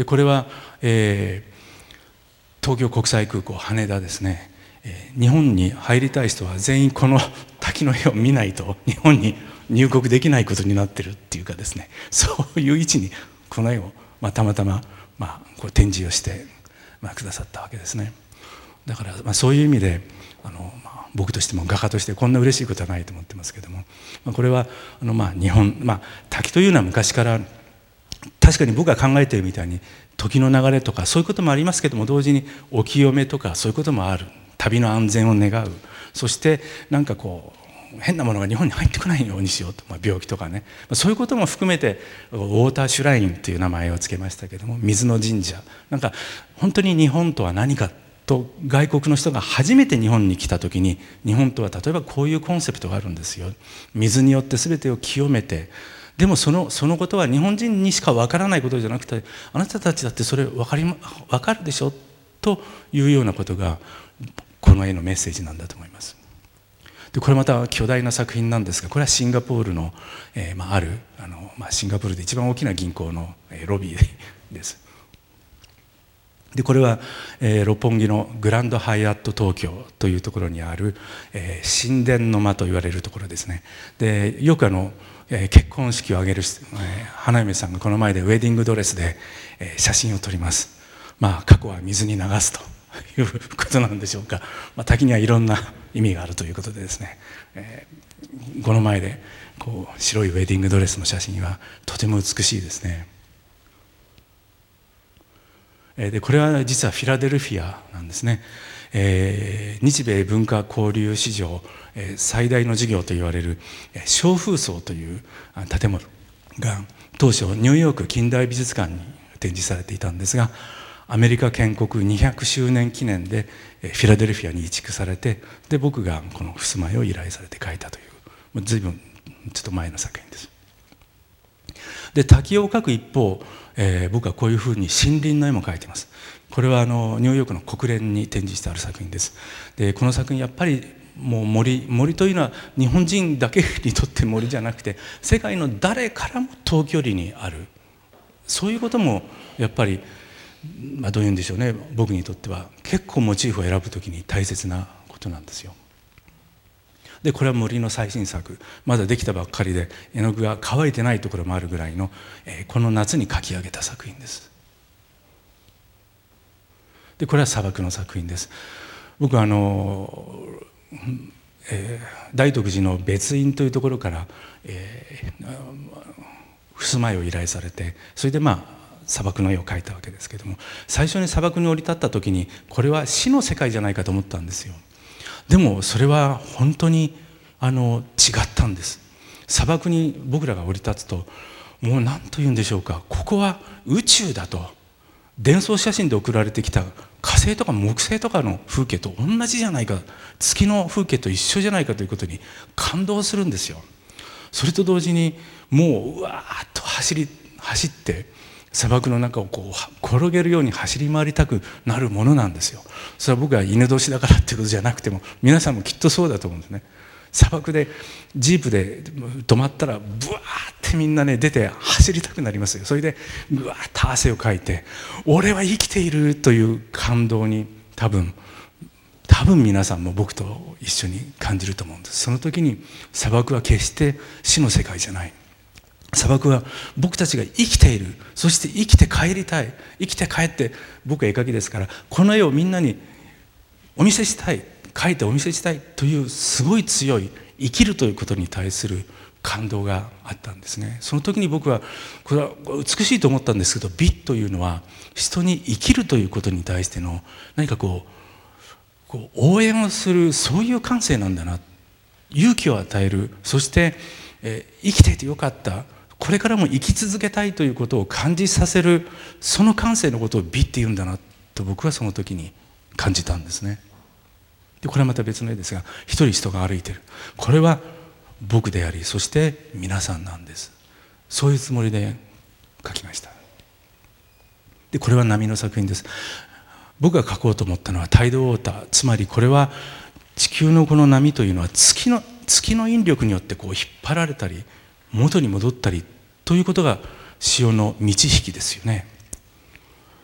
でこれは、えー、東京国際空港羽田ですね、えー、日本に入りたい人は全員この滝の絵を見ないと日本に入国できないことになってるっていうかですね。そういう位置にこの絵を、まあ、たまたま、まあ、こう展示をして、まあ、くださったわけですね。だから、まあ、そういう意味であの、まあ、僕としても画家としてこんな嬉しいことはないと思ってますけども、まあ、これはあの、まあ、日本、まあ、滝というのは昔から確かに僕が考えているみたいに時の流れとかそういうこともありますけども同時にお清めとかそういうこともある。旅の安全を願う。そしてなんかこう変なものが日本に入ってこないようにしようと、まあ、病気とかね。そういうことも含めてウォーターシュラインという名前を付けましたけども水の神社。なんか本当に日本とは何かと外国の人が初めて日本に来た時に日本とは例えばこういうコンセプトがあるんですよ。水によって全てを清めてでもそのそのことは日本人にしかわからないことじゃなくてあなたたちだってそれ分かり、ま分かるでしょ？というようなことがこの絵のメッセージなんだと思います。でこれまた巨大な作品なんですがこれはシンガポールの、えーまあ、あるあの、まあ、シンガポールで一番大きな銀行の、えー、ロビー です。でこれは、えー、六本木のグランドハイアット東京というところにある、え、神殿の間と言われるところですねでよくあの、え、結婚式を挙げる、え、花嫁さんがこの前でウェディングドレスで、え、写真を撮ります。まあ過去は水に流すということなんでしょうか、まあ、滝にはいろんな意味があるということでですね、えー、この前でこう白いウェディングドレスの写真はとても美しいですね。でこれは実はフィラデルフィアなんですね、えー、日米文化交流史上、えー、最大の事業と言われる小風荘という建物が当初ニューヨーク近代美術館に展示されていたんですがアメリカ建国200周年記念でフィラデルフィアに移築されてで僕がこの襖絵を依頼されて描いたという随分ちょっと前の作品です。で滝を描く一方えー、僕はこういうふうに森林の絵も描いてますこれはあのニューヨークの国連に展示してある作品です。でこの作品やっぱりもう森森というのは日本人だけにとって森じゃなくて世界の誰からも遠距離にある。そういうこともやっぱり、まあ、どういうんでしょうね。僕にとっては結構モチーフを選ぶ時に大切なことなんですよ。でこれは森の最新作。まだできたばっかりで絵の具が乾いてないところもあるぐらいの、えー、この夏に描き上げた作品です。でこれは砂漠の作品です。僕はあの、えー、大徳寺の別院というところから、えー、襖絵を依頼されてそれでまあ砂漠の絵を描いたわけですけども最初に砂漠に降り立った時にこれは死の世界じゃないかと思ったんですよ。でもそれは本当にあの違ったんです。砂漠に僕らが降り立つともう何と言うんでしょうか。ここは宇宙だと。伝送写真で送られてきた火星とか木星とかの風景と同じじゃないか月の風景と一緒じゃないかということに感動するんですよ。それと同時にもううわーっと走り走って砂漠の中をこう転げるように走り回りたくなるものなんですよ。それは僕が犬年だからっていうことじゃなくても皆さんもきっとそうだと思うんですね。砂漠でジープで止まったらブワーってみんなね出て走りたくなりますよ。それでブワーッと汗をかいて俺は生きているという感動に多分多分皆さんも僕と一緒に感じると思うんです。その時に砂漠は決して死の世界じゃない。砂漠は僕たちが生きている。そして生きて帰りたい。生きて帰って僕は絵描きですからこの絵をみんなにお見せしたい。描いてお見せしたいというすごい強い生きるということに対する感動があったんですね。その時に僕はこれは美しいと思ったんですけど美というのは人に生きるということに対しての何かこうこう応援をするそういう感性なんだな勇気を与えるそして、えー、生きていてよかったこれからも生き続けたいということを感じさせるその感性のことを美って言うんだなと僕はその時に感じたんですね。でこれはまた別の絵ですが一人人が歩いてる。これは僕でありそして皆さんなんです。そういうつもりで描きました。でこれは波の作品です。僕が描こうと思ったのはタイドウォーターつまりこれは地球のこの波というのは月の月の引力によってこう引っ張られたり元に戻ったりということが潮の満ち引きですよね。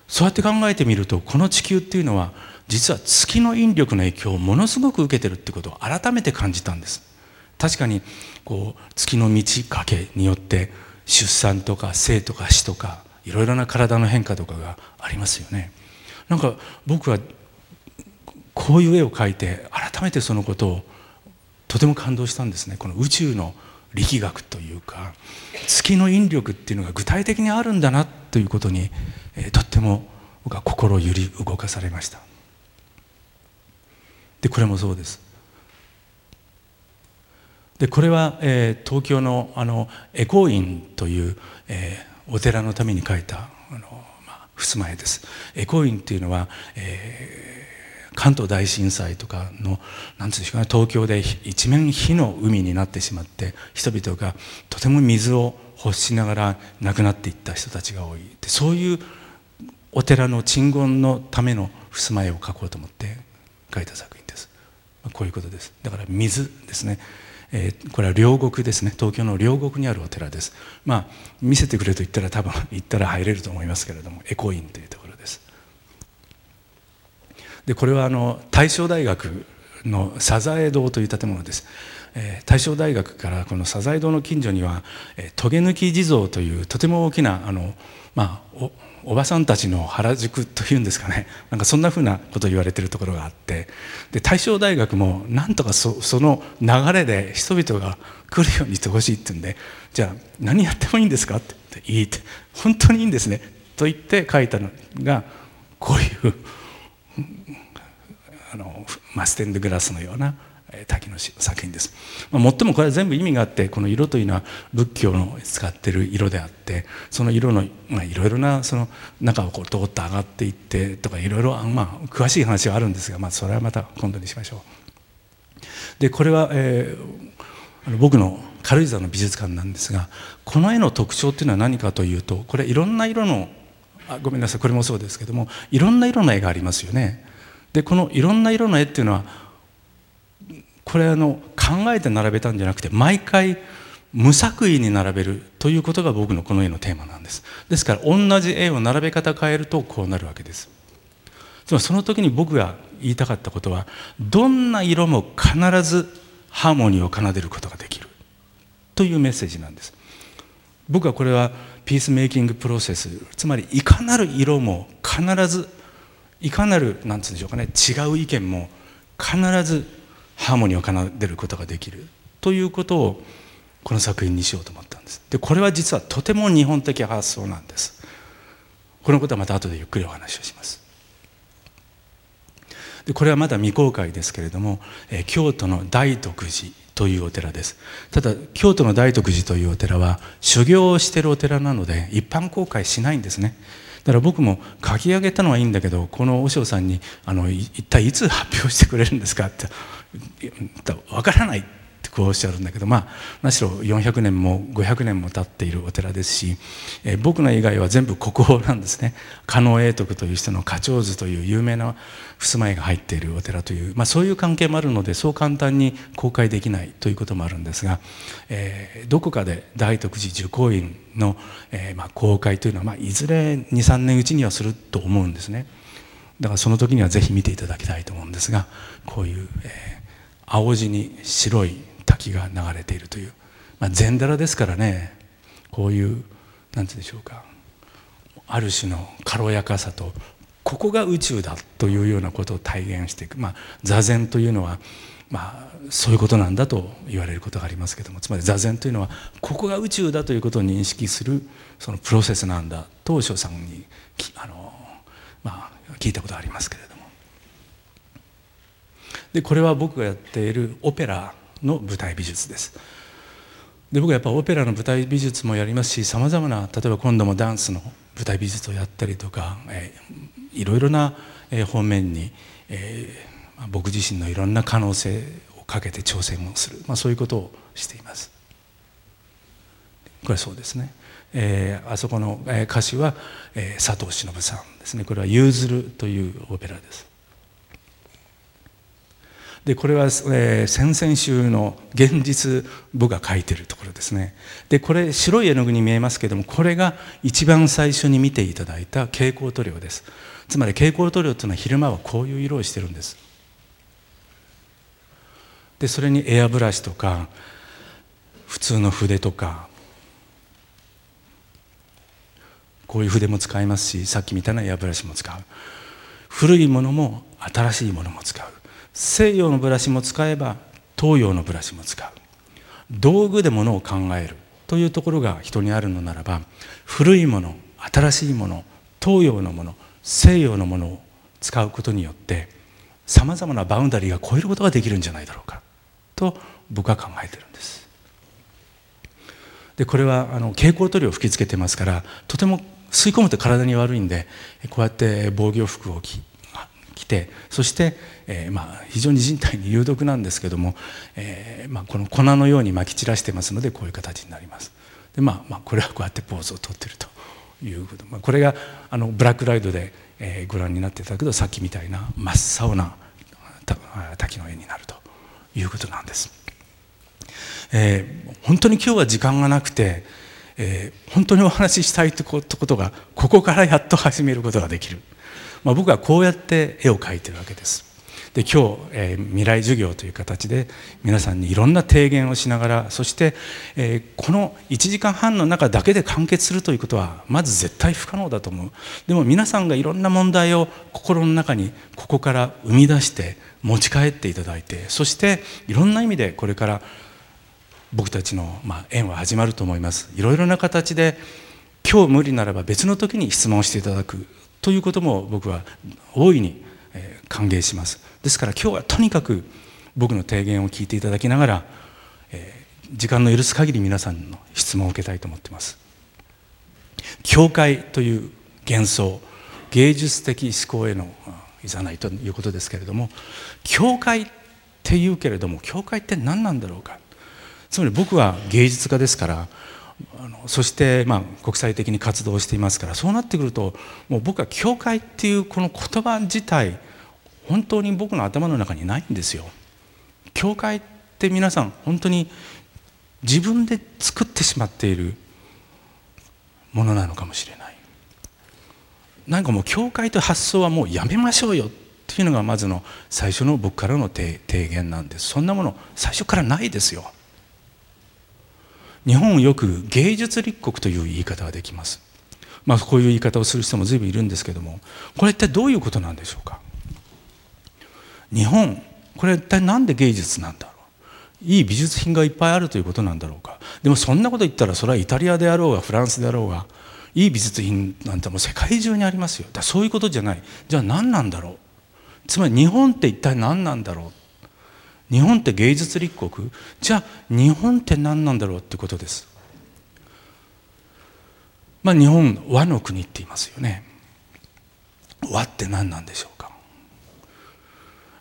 そうやって考えてみるとこの地球っていうのは実は月の引力の影響をものすごく受けてるってことを改めて感じたんです。確かにこう月の満ち欠けによって出産とか生とか死とかいろいろな体の変化とかがありますよね。なんか僕はこういう絵を描いて改めてそのことをとても感動したんですね。この宇宙の力学というか月の引力っていうのが具体的にあるんだなということに、え、とっても僕は心揺り動かされました。でこれもそうです。でこれは、えー、東京のあのエコー院という、えー、お寺のために書いたあの、まあ、襖絵です。エコー院っていうのは、えー、関東大震災とかの何てうんですかね東京で一面火の海になってしまって人々がとても水を欲しながら亡くなっていった人たちが多い。でそういうお寺の鎮魂のための襖絵を描こうと思って書いた作品です、ま、こういうことです。だから水ですね。えー、これは両国ですね。東京の両国にあるお寺です。まあ見せてくれと言ったら多分 行ったら入れると思いますけれどもエコインというところです。でこれはあの大正大学のサザエ堂という建物です、えー、大正大学からこのサザエ堂の近所には、えー、トゲ抜き地蔵というとても大きなあのまあおばさんたちの原宿というんですかね。なんかそんなふうなことを言われてるところがあって。で大正大学もなんとかそその流れで人々が来るようにしてほしいって言うんでじゃあ何やってもいいんですか？って言っていいって本当にいいんですね。と言って書いたのがこういうあのマステンドグラスのような滝の作品です、まあ、最もこれは全部意味があってこの色というのは仏教の使ってる色であってその色のいろいろなその中をこう通って上がっていってとかいろいろまあ詳しい話はあるんですが、まあ、それはまた今度にしましょう。でこれは、えー、僕の軽井沢の美術館なんですがこの絵の特徴っていうのは何かというとこれいろんな色のあごめんなさいこれもそうですけどもいろんな色の絵がありますよね。でこのいろんな色の絵っていうのはこれあの考えて並べたんじゃなくて毎回無作為に並べるということが僕のこの絵のテーマなんです。ですから同じ絵を並べ方変えるとこうなるわけです。つまりその時に僕が言いたかったことはどんな色も必ずハーモニーを奏でることができるというメッセージなんです。僕はこれはピースメイキングプロセスつまりいかなる色も必ずいかなる何て言うんでしょうかね違う意見も必ずハーモニーを奏でることができる。ということをこの作品にしようと思ったんです。でこれは実はとても日本的発想なんです。このことはまた後でゆっくりお話をします。でこれはまだ未公開ですけれども、え京都の大徳寺というお寺です。ただ京都の大徳寺というお寺は修行をしているお寺なので一般公開しないんですね。だから僕も書き上げたのはいいんだけどこの和尚さんにあの一体いつ発表してくれるんですかってわからないってこうおっしゃるんだけどまあ何しろ400年も500年も経っているお寺ですし、えー、僕の以外は全部国宝なんですね加納永徳という人の花鳥図という有名な襖絵が入っているお寺という、まあ、そういう関係もあるのでそう簡単に公開できないということもあるんですが、えー、どこかで大徳寺受講院の、えーまあ、公開というのは、まあ、いずれ23年うちにはすると思うんですね。だからその時にはぜひ見ていただきたいと思うんですがこういう、えー、青地に白い滝が流れているという、まあ、禅寺ですからね。こういう何て言うんでしょうか。ある種の軽やかさとここが宇宙だというようなことを体現していく、まあ、座禅というのは、まあ、そういうことなんだと言われることがありますけども。つまり座禅というのはここが宇宙だということを認識するそのプロセスなんだ。と翔さんにあの、まあ、聞いたことがありますけれども。でこれは僕がやっているオペラの舞台美術です。で僕はやっぱオペラの舞台美術もやりますしさまざまな例えば今度もダンスの舞台美術をやったりとか、えー、いろいろな、方面に、えー、僕自身のいろんな可能性をかけて挑戦をする、まあ、そういうことをしています。これはそうですね、えー、あそこの、歌詞は、えー、佐藤忍さんですね。これは「ゆうずる」というオペラです。でこれは、えー、先々週の現実部が書いてるところですね。でこれ白い絵の具に見えますけどもこれが一番最初に見ていただいた蛍光塗料です。つまり蛍光塗料というのは昼間はこういう色をしてるんです。でそれにエアブラシとか普通の筆とかこういう筆も使いますしさっきみたいなエアブラシも使う。古いものも新しいものも使う。西洋のブラシも使えば東洋のブラシも使う。道具でものを考えるというところが人にあるのならば古いもの新しいもの東洋のもの西洋のものを使うことによってさまざまなバウンダリーが超えることができるんじゃないだろうかと僕は考えてるんです。でこれはあの蛍光塗料を吹きつけてますからとても吸い込むと体に悪いんでこうやって防御服を着来てそして、えー、まあ、非常に人体に有毒なんですけども、えー、まあ、この粉のようにまき散らしてますのでこういう形になります。で、まあ、まあこれはこうやってポーズをとってるということ、まあ、これがあのブラックライドで、えー、ご覧になっていただくとさっきみたいな真っ青な滝の絵になるということなんです、えー、本当に今日は時間がなくて、えー、本当にお話ししたいということがここからやっと始めることができる、まあ、僕はこうやって絵を描いてるわけです。で今日、えー、未来授業という形で皆さんにいろんな提言をしながらそして、えー、この1時間半の中だけで完結するということはまず絶対不可能だと思う。でも皆さんがいろんな問題を心の中にここから生み出して持ち帰っていただいてそしていろんな意味でこれから僕たちの、まあ、縁は始まると思います。いろいろな形で今日無理ならば別の時に質問していただく。ということも僕は大いに歓迎します。ですから今日はとにかく僕の提言を聞いていただきながら、え、時間の許す限り皆さんの質問を受けたいと思っています。教会という幻想芸術的思考へのいざないということですけれども教会っていうけれども教会って何なんだろうか。つまり僕は芸術家ですからあのそしてまあ国際的に活動していますからそうなってくるともう僕は教会っていうこの言葉自体本当に僕の頭の中にないんですよ。教会って皆さん本当に自分で作ってしまっているものなのかもしれない。なんかもう教会と発想はもうやめましょうよっていうのがまずの最初の僕からの提言なんですそんなもの最初からないですよ日本よく芸術立国という言い方ができます。まあこういう言い方をする人も随分いるんですけどもこれ一体どういうことなんでしょうか？日本これ一体何で芸術なんだろう？いい美術品がいっぱいあるということなんだろうか？でもそんなこと言ったらそれはイタリアであろうがフランスであろうがいい美術品なんてもう世界中にありますよ。だそういうことじゃない。じゃあ何なんだろう？つまり日本って一体何なんだろう？日本って芸術立国？じゃあ日本って何なんだろうってことです。まあ日本和の国って言いますよね。和って何なんでしょうか？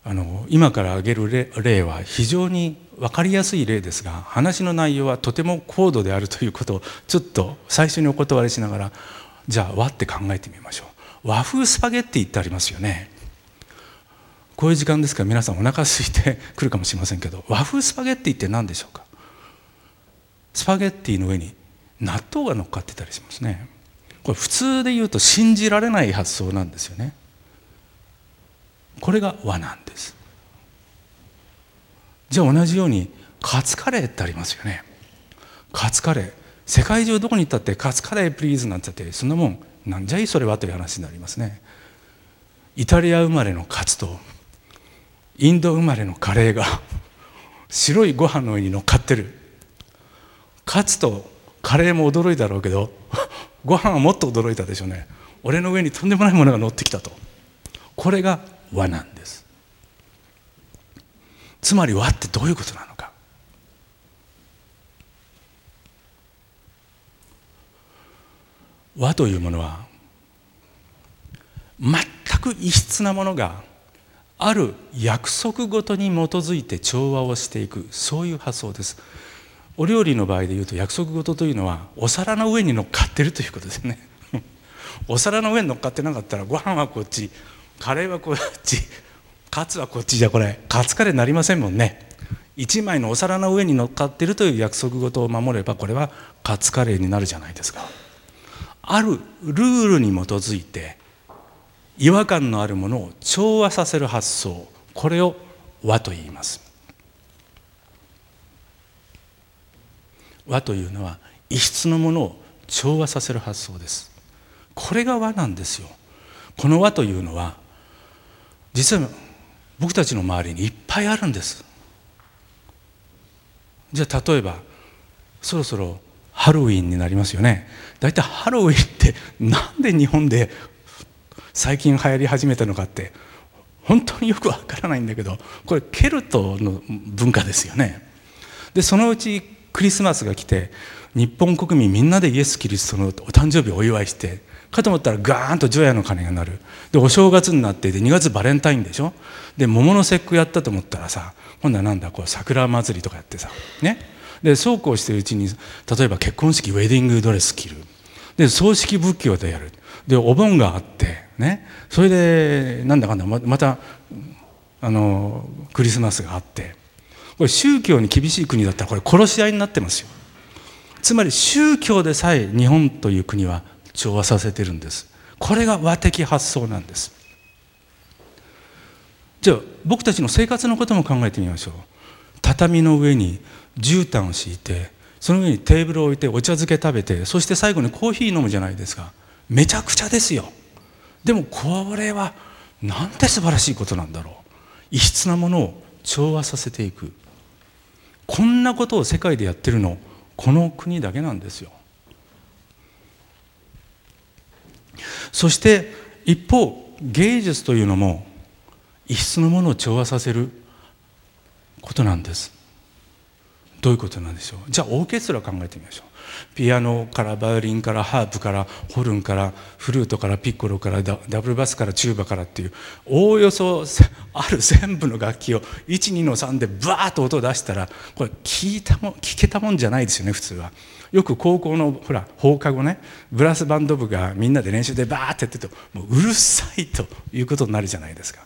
あの今から挙げる例は非常に分かりやすい例ですが話の内容はとても高度であるということをちょっと最初にお断りしながらじゃあ和って考えてみましょう。和風スパゲッティってありますよね。こういう時間ですから皆さんお腹空いてくるかもしれませんけど和風スパゲッティって何でしょうか？スパゲッティの上に納豆が乗っかってたりしますね。これ普通で言うと信じられない発想なんですよね。これが和なんです。じゃあ同じようにカツカレーってありますよね。カツカレー。世界中どこに行ったってカツカレープリーズなんてってそんなもんなんじゃい？それはという話になりますね。イタリア生まれのカツとインド生まれのカレーが 白いご飯の上に乗っかってる。カツとカレーも驚いたろうけど ご飯はもっと驚いたでしょうね。俺の上にとんでもないものが乗ってきたと。これが和なんです。つまり和ってどういうことなのか。和というものは全く異質なものがある約束ごとに基づいて調和をしていくそういう発想です。お料理の場合でいうと約束事というのはお皿の上に乗っかってるということですね。お皿の上に乗っかってなかったらご飯はこっちカレーはこっちカツはこっちじゃこれカツカレーになりませんもんね。一枚のお皿の上に乗っかってるという約束事を守ればこれはカツカレーになるじゃないですか。あるルールに基づいて違和感のあるものを調和させる発想。これを和と言います。和というのは異質のものを調和させる発想です。これが和なんですよ。この和というのは実は僕たちの周りにいっぱいあるんです。じゃあ例えばそろそろハロウィンになりますよね。大体ハロウィンってなんで日本で最近流行り始めたのかって本当によくわからないんだけどこれケルトの文化ですよね。でそのうちクリスマスが来て日本国民みんなでイエス・キリストのお誕生日をお祝いしてかと思ったらガーンと除夜の鐘が鳴る。でお正月になってで2月バレンタインでしょ？で桃の節句やったと思ったらさ今度はなんだ？こう桜祭りとかやってさね？でそうこうしてるうちに例えば結婚式ウェディングドレス着る。で葬式仏教でやる。でお盆があってね。それでなんだかんだまたあのクリスマスがあってこれ宗教に厳しい国だったらこれ殺し合いになってますよ。つまり宗教でさえ日本という国は調和させてるんです。これが和的発想なんです。じゃあ僕たちの生活のことも考えてみましょう。畳の上に絨毯を敷いてその上にテーブルを置いてお茶漬け食べてそして最後にコーヒー飲むじゃないですか。めちゃくちゃですよ。でもこれはなんて素晴らしいことなんだろう。異質なものを調和させていく。こんなことを世界でやってるの。この国だけなんですよ。そして一方芸術というのも異質のものを調和させることなんです。どういうことなんでしょう？じゃあオーケストラ考えてみましょうピアノからバイオリンからハープからホルンからフルートからピッコロからダブルバスからチューバからっていうおおよそある全部の楽器を12の3でバーッと音を出したらこれ聞いたも聞けたもんじゃないですよね普通は。よく高校のほら放課後ねブラスバンド部がみんなで練習でバーってやってるともううるさいということになるじゃないですか。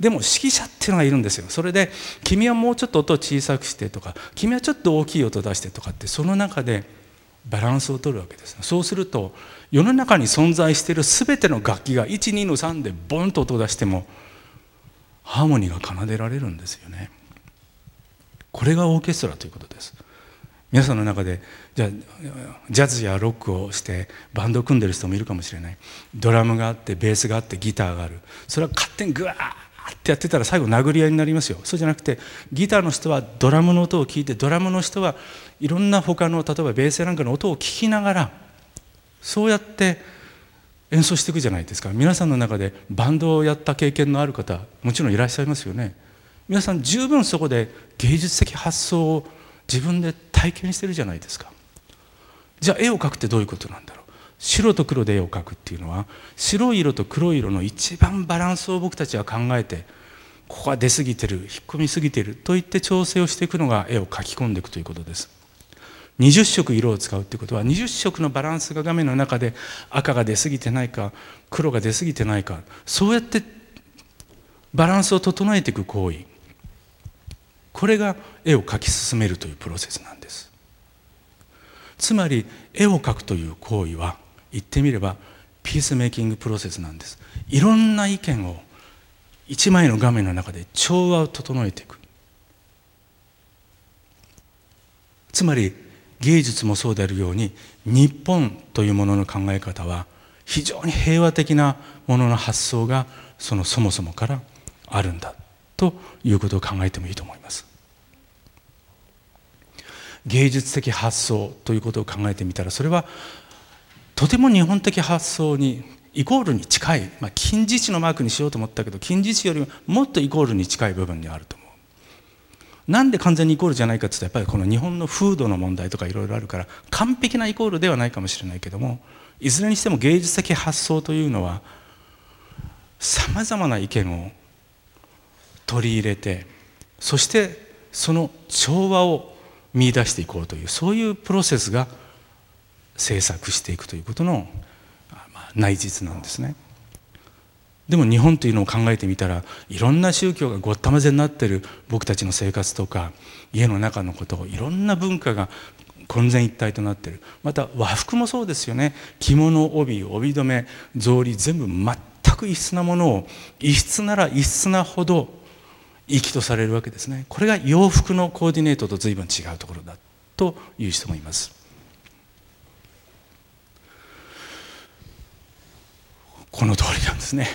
でも指揮者っていうのがいるんですよ。それで君はもうちょっと音を小さくしてとか君はちょっと大きい音出してとかってその中でバランスを取るわけですそうすると世の中に存在している全ての楽器が12の3でボンと音を出してもハーモニーが奏でられるんですよね。これがオーケストラということです。皆さんの中でじゃジャズやロックをしてバンドを組んでる人もいるかもしれない。ドラムがあってベースがあってギターがある。それは勝手にグワーってやってたら最後殴り合いになりますよ。そうじゃなくてギターの人はドラムの音を聞いてドラムの人はいろんな他の例えばベースなんかの音を聞きながらそうやって演奏していくじゃないですか。皆さんの中でバンドをやった経験のある方もちろんいらっしゃいますよね。皆さん十分そこで芸術的発想を自分で体験してるじゃないですか。じゃあ絵を描くってどういうことなんだろう。白と黒で絵を描くっていうのは白い色と黒い色の一番バランスを僕たちは考えてここは出過ぎてる引っ込み過ぎてるといって調整をしていくのが絵を描き込んでいくということです。20色色を使うってことは20色のバランスが画面の中で赤が出過ぎてないか黒が出過ぎてないかそうやってバランスを整えていく行為。これが絵を描き進めるというプロセスなんです。つまり絵を描くという行為は言ってみればピースメイキングプロセスなんです。いろんな意見を一枚の画面の中で調和を整えていく。つまり芸術もそうであるように日本というものの考え方は非常に平和的なものの発想がそのそもそもからあるんだということを考えてもいいと思います。芸術的発想ということを考えてみたらそれはとても日本的発想にイコールに近い、まあ、金字地のマークにしようと思ったけど金字地よりももっとイコールに近い部分にあると思う。なんで完全にイコールじゃないかって言ったらやっぱりこの日本の風土の問題とかいろいろあるから完璧なイコールではないかもしれないけどもいずれにしても芸術的発想というのはさまざまな意見を取り入れてそしてその調和を見出していこうというそういうプロセスが制作していくということの、まあ、内実なんですね。でも日本というのを考えてみたらいろんな宗教がごったまぜになってる僕たちの生活とか家の中のことをいろんな文化が混然一体となってる。また和服もそうですよね。着物帯帯留め草履全部全く異質なものを異質なら異質なほどきとされるわけですね。これが洋服のコーディネートと随分違うところだという人もいます。この通りなんですね。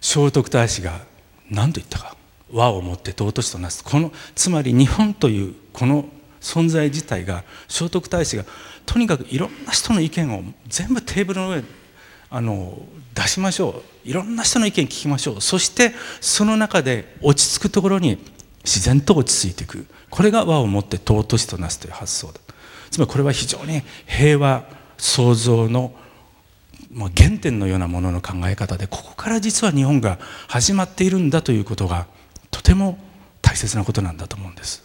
聖徳太子が何と言ったか和をもって尊しとなす。このつまり日本というこの存在自体が聖徳太子がとにかくいろんな人の意見を全部テーブルの上あの出しましょう。いろんな人の意見聞きましょう。そしてその中で落ち着くところに自然と落ち着いていく。これが和をもって尊しとなすという発想だ。つまりこれは非常に平和創造のもう原点のようなものの考え方でここから実は日本が始まっているんだということがとても大切なことなんだと思うんです。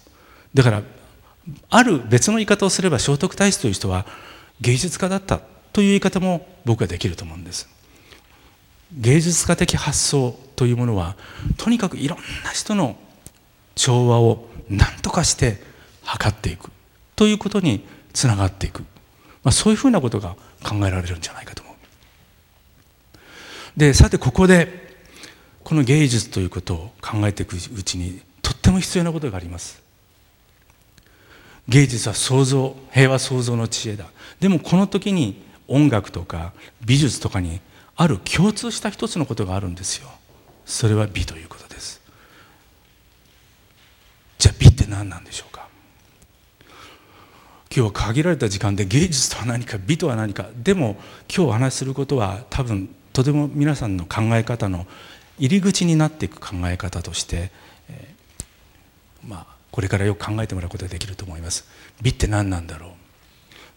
だからある別の言い方をすれば聖徳太子という人は芸術家だったという言い方も僕はできると思うんです。芸術家的発想というものはとにかくいろんな人の調和を何とかして測っていくということにつながっていく、まあ、そういうふうなことが考えられるんじゃないかと。でさてここでこの芸術ということを考えていくうちにとっても必要なことがあります。芸術は創造平和創造の知恵だ。でもこの時に音楽とか美術とかにある共通した一つのことがあるんですよ。それは美ということです。じゃあ美って何なんでしょうか？今日は限られた時間で芸術とは何か美とは何か。でも今日お話しすることは多分とても皆さんの考え方の入り口になっていく考え方として、えー、まあこれからよく考えてもらうことができると思います美って何なんだろう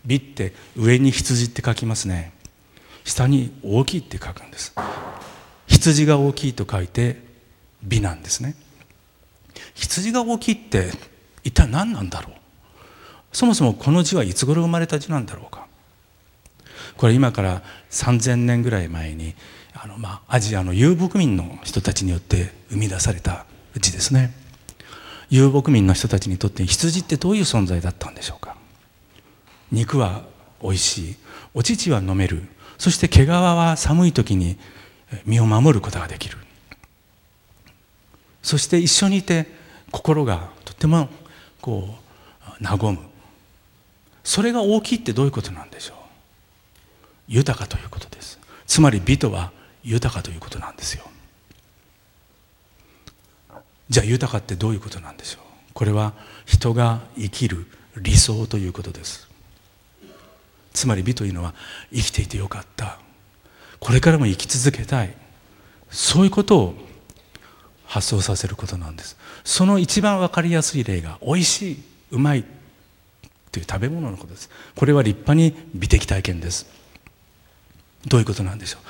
美って上に羊って書きますね下に大きいって書くんです羊が大きいと書いて美なんですね羊が大きいって一体何なんだろう？そもそもこの字はいつ頃生まれた字なんだろうか？これ今から3000年ぐらい前にあの、まあ、アジアの遊牧民の人たちによって生み出された字ですね。遊牧民の人たちにとって羊ってどういう存在だったんでしょうか。肉はおいしい。お乳は飲める。そして毛皮は寒い時に身を守ることができる。そして一緒にいて心がとてもこう和む。それが大きいってどういうことなんでしょう。豊かということです。つまり美とは豊かということなんですよ。じゃあ豊かってどういうことなんでしょう？これは人が生きる理想ということです。つまり美というのは生きていてよかった。これからも生き続けたい。そういうことを発想させることなんです。その一番分かりやすい例が美味しいうまいという食べ物のことです。これは立派に美的体験です。どういうことなんでしょう。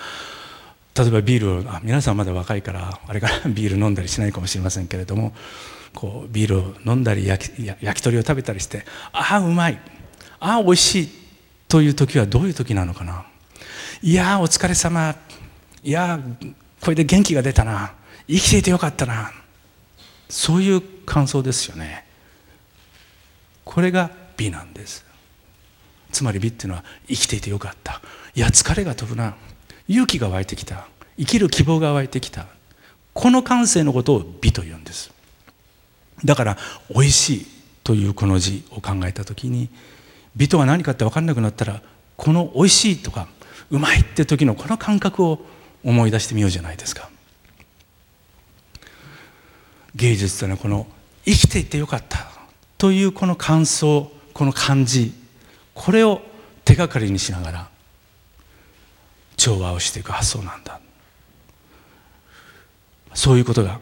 例えばビールをあ皆さんまだ若いからあれから ビール飲んだりしないかもしれませんけれどもこうビールを飲んだり焼き焼き鳥を食べたりしてああうまいああおいしいという時はどういう時なのかな。いやお疲れ様いやこれで元気が出たな生きていてよかったなそういう感想ですよね。これが美なんです。つまり美っていうのは生きていてよかった。いや疲れが飛ぶな。勇気が湧いてきた。生きる希望が湧いてきた。この感性のことを美というんです。だから美味しいというこの字を考えた時に美とは何かって分かんなくなったらこの美味しいとかうまいって時のこの感覚を思い出してみようじゃないですか。芸術というのはこの生きていてよかったというこの感想この感じこれを手がかりにしながら調和をしていく発想なんだ。そういうことが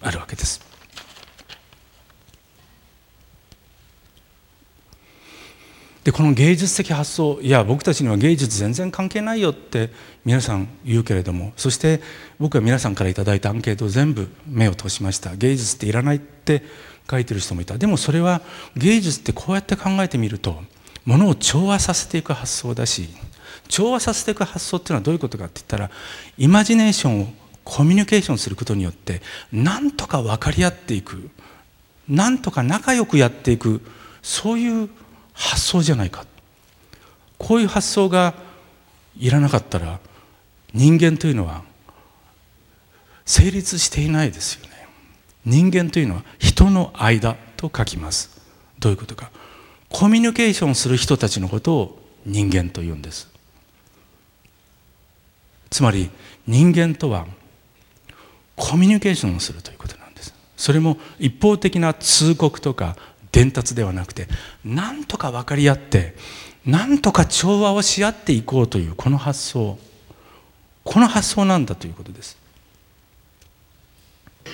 あるわけです。でこの芸術的発想いや僕たちには芸術全然関係ないよって皆さん言うけれどもそして僕は皆さんから頂いたアンケートを全部目を通しました。芸術っていらないって書いてる人もいた。でもそれは芸術ってこうやって考えてみるとものを調和させていく発想だし調和させていく発想っていうのはどういうことかって言ったらイマジネーションをコミュニケーションすることによってなんとか分かり合っていくなんとか仲良くやっていくそういう発想じゃないか。こういう発想がいらなかったら人間というのは成立していないですよね。人間というのは人の間と書きます。どういうことか。コミュニケーションする人たちのことを人間と言うんです。つまり人間とはコミュニケーションをするということなんです。それも一方的な通告とか伝達ではなくて何とか分かり合って何とか調和をし合っていこうというこの発想この発想なんだということです。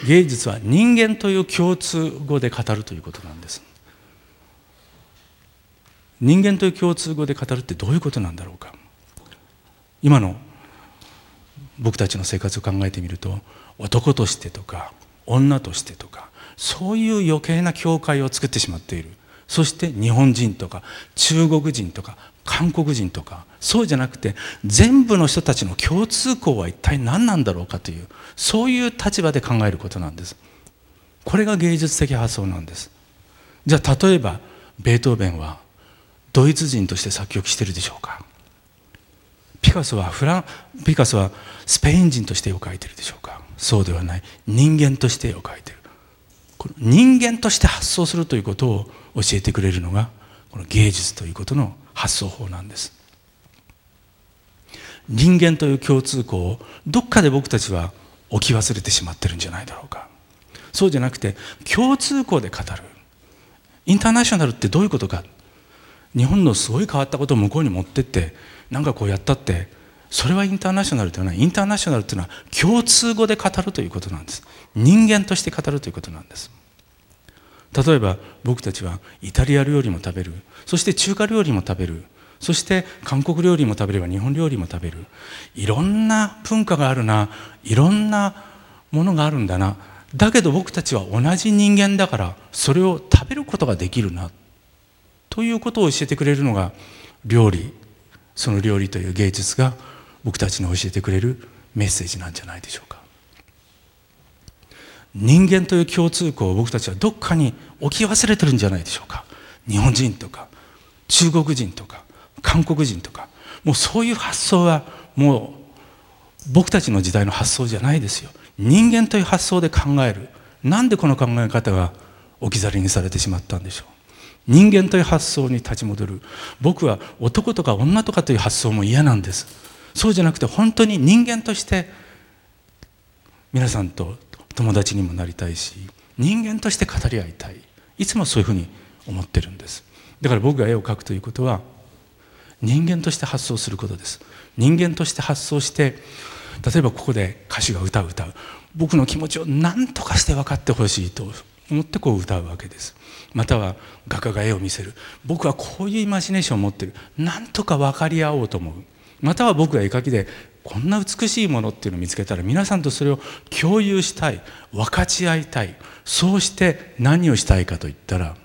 芸術は人間という共通語で語るということなんです。人間という共通語で語るってどういうことなんだろうか。今の僕たちの生活を考えてみると男としてとか女としてとかそういう余計な境界を作ってしまっている。そして日本人とか中国人とか韓国人とかそうじゃなくて全部の人たちの共通項は一体何なんだろうかというそういう立場で考えることなんです。これが芸術的発想なんです。じゃあ例えばベートーベンはドイツ人として作曲してるでしょうか。ピカソはフランピカソはスペイン人として絵を描いてるでしょうか。そうではない。人間として絵を描いてる。この人間として発想するということを教えてくれるのがこの芸術ということの発想法なんです。人間という共通項をどっかで僕たちは置き忘れてしまってるんじゃないだろうか。そうじゃなくて共通項で語る。インターナショナルってどういうことか。日本のすごい変わったことを向こうに持ってってなんかこうやったってそれはインターナショナルではないインターナショナルというのは共通語で語るということなんです。人間として語るということなんです。例えば僕たちはイタリア料理も食べる。そして中華料理も食べる。そして韓国料理も食べれば日本料理も食べる。いろんな文化があるな。いろんなものがあるんだな。だけど僕たちは同じ人間だからそれを食べることができるな。ということを教えてくれるのが料理。その料理という芸術が僕たちに教えてくれるメッセージなんじゃないでしょうか。人間という共通項を僕たちはどっかに置き忘れてるんじゃないでしょうか。日本人とか中国人とか韓国人とか。もうそういう発想はもう僕たちの時代の発想じゃないですよ。人間という発想で考える。なんでこの考え方が置き去りにされてしまったんでしょう。人間という発想に立ち戻る。僕は男とか女とかという発想も嫌なんです。そうじゃなくて本当に人間として皆さんと友達にもなりたいし人間として語り合いたい。いつもそういうふうに思ってるんです。だから僕が絵を描くということは人間として発想することです。人間として発想して例えばここで歌手が歌う歌う。僕の気持ちを何とかして分かってほしいと思ってこう歌うわけです。または画家が絵を見せる。僕はこういうイマジネーションを持ってる。何とか分かり合おうと思う。または僕が絵描きでこんな美しいものっていうのを見つけたら皆さんとそれを共有したい。分かち合いたい。そうして何をしたいかといったら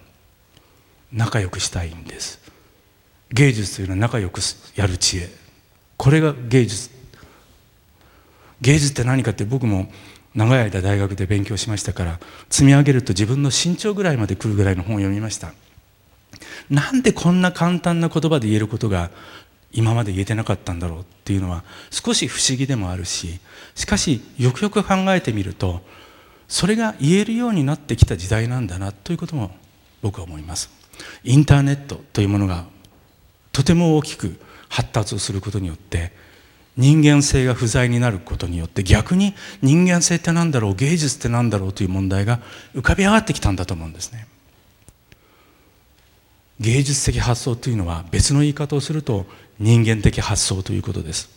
仲良くしたいんです。芸術というのは仲良くやる知恵。これが芸術。芸術って何かって僕も長い間大学で勉強しましたから積み上げると自分の身長ぐらいまで来るぐらいの本を読みました。なんでこんな簡単な言葉で言えることが今まで言えてなかったんだろうっていうのは少し不思議でもあるししかしよくよく考えてみるとそれが言えるようになってきた時代なんだなということも僕は思います。インターネットというものがとても大きく発達をすることによって人間性が不在になることによって逆に人間性って何だろう芸術って何だろうという問題が浮かび上がってきたんだと思うんですね。芸術的発想というのは別の言い方をすると人間的発想ということです。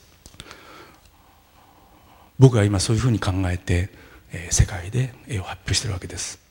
僕は今そういうふうに考えて世界で絵を発表してるわけです。